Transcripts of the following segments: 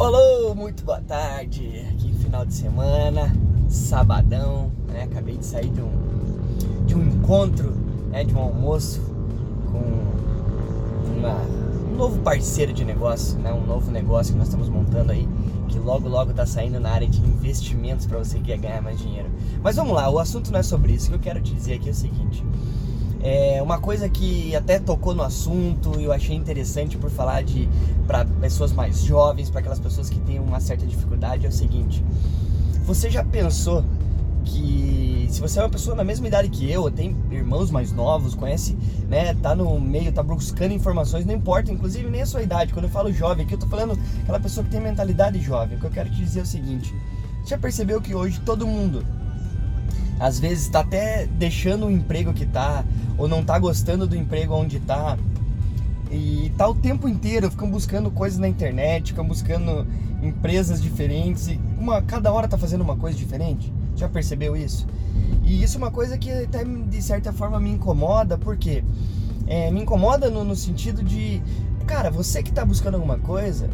Olá, muito boa tarde. Aqui final de semana, sabadão, né? Acabei de sair de um, de um encontro, né? De um almoço com uma, um novo parceiro de negócio, né? Um novo negócio que nós estamos montando aí, que logo logo tá saindo na área de investimentos para você que quer ganhar mais dinheiro. Mas vamos lá, o assunto não é sobre isso. O que eu quero te dizer aqui é o seguinte. É uma coisa que até tocou no assunto e eu achei interessante por falar de para pessoas mais jovens, para aquelas pessoas que têm uma certa dificuldade é o seguinte: você já pensou que se você é uma pessoa na mesma idade que eu, tem irmãos mais novos, conhece, né, tá no meio, tá buscando informações, não importa, inclusive nem a sua idade. Quando eu falo jovem aqui, eu tô falando aquela pessoa que tem mentalidade jovem. O que eu quero te dizer é o seguinte: já percebeu que hoje todo mundo às vezes está até deixando o emprego que tá, ou não tá gostando do emprego onde tá. E tá o tempo inteiro, ficam buscando coisas na internet, ficam buscando empresas diferentes e uma, cada hora tá fazendo uma coisa diferente. Já percebeu isso? E isso é uma coisa que até de certa forma me incomoda, porque é, me incomoda no, no sentido de, cara, você que tá buscando alguma coisa,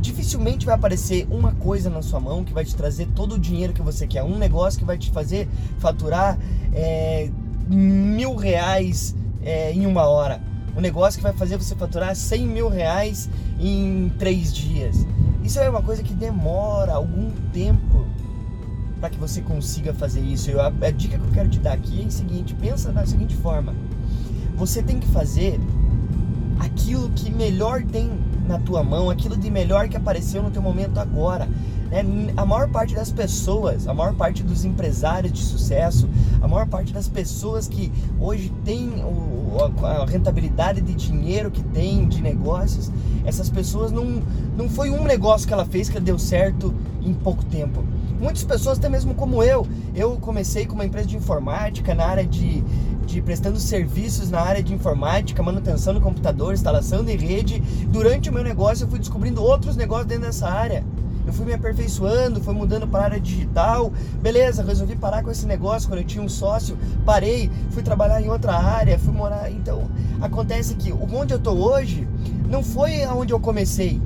dificilmente vai aparecer uma coisa na sua mão que vai te trazer todo o dinheiro que você quer. Um negócio que vai te fazer faturar é, mil reais é, em uma hora. Um negócio que vai fazer você faturar 100 mil reais em três dias. Isso é uma coisa que demora algum tempo para que você consiga fazer isso. Eu, a, a dica que eu quero te dar aqui é a seguinte: pensa da seguinte forma. Você tem que fazer aquilo que melhor tem na tua mão, aquilo de melhor que apareceu no teu momento agora. Né? A maior parte das pessoas, a maior parte dos empresários de sucesso, a maior parte das pessoas que hoje tem a rentabilidade de dinheiro que tem, de negócios, essas pessoas não, não foi um negócio que ela fez que deu certo em pouco tempo. Muitas pessoas, até mesmo como eu, eu comecei com uma empresa de informática na área de, de prestando serviços na área de informática, manutenção do computador, instalação de rede. Durante o meu negócio, eu fui descobrindo outros negócios dentro dessa área. Eu fui me aperfeiçoando, fui mudando para a área digital. Beleza, resolvi parar com esse negócio quando eu tinha um sócio. Parei, fui trabalhar em outra área, fui morar. Então, acontece que onde eu estou hoje não foi aonde eu comecei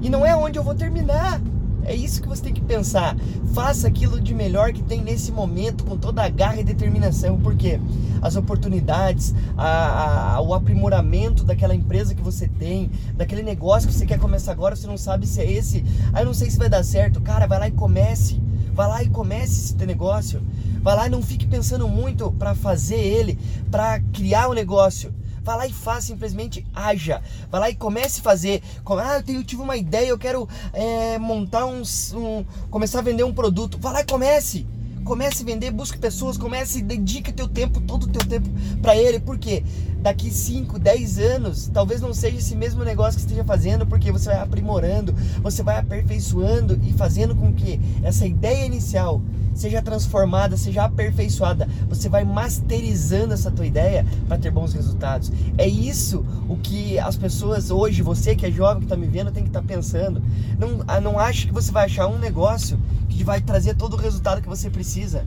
e não é onde eu vou terminar. É isso que você tem que pensar. Faça aquilo de melhor que tem nesse momento, com toda a garra e determinação, porque as oportunidades, a, a, o aprimoramento daquela empresa que você tem, daquele negócio que você quer começar agora, você não sabe se é esse. Ah, eu não sei se vai dar certo. Cara, vai lá e comece. Vai lá e comece esse negócio. Vai lá e não fique pensando muito para fazer ele, para criar o negócio. Vai lá e faz, simplesmente haja. Vai lá e comece a fazer. Ah, eu, tenho, eu tive uma ideia, eu quero é, montar um, um. começar a vender um produto. Vai lá e comece. Comece a vender, busque pessoas, comece, dedique teu tempo, todo o teu tempo para ele, porque daqui 5, 10 anos, talvez não seja esse mesmo negócio que esteja fazendo, porque você vai aprimorando, você vai aperfeiçoando e fazendo com que essa ideia inicial seja transformada, seja aperfeiçoada. Você vai masterizando essa tua ideia para ter bons resultados. É isso o que as pessoas hoje, você que é jovem que está me vendo, tem que estar tá pensando. Não, ah, não ache que você vai achar um negócio que vai trazer todo o resultado que você precisa.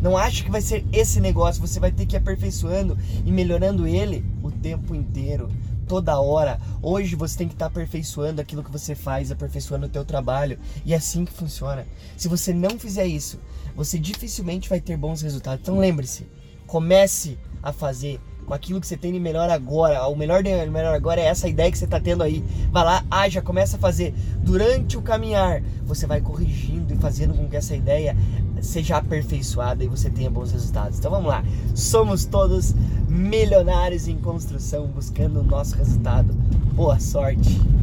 Não ache que vai ser esse negócio, você vai ter que ir aperfeiçoando e melhorando ele o tempo inteiro toda hora. Hoje você tem que estar aperfeiçoando aquilo que você faz, aperfeiçoando o teu trabalho. E é assim que funciona. Se você não fizer isso, você dificilmente vai ter bons resultados. Então lembre-se, comece a fazer com aquilo que você tem de melhor agora. O melhor de melhor agora é essa ideia que você está tendo aí. Vai lá, haja, começa a fazer. Durante o caminhar, você vai corrigindo e fazendo com que essa ideia seja aperfeiçoada e você tenha bons resultados. Então vamos lá. Somos todos milionários em construção buscando o nosso resultado. Boa sorte.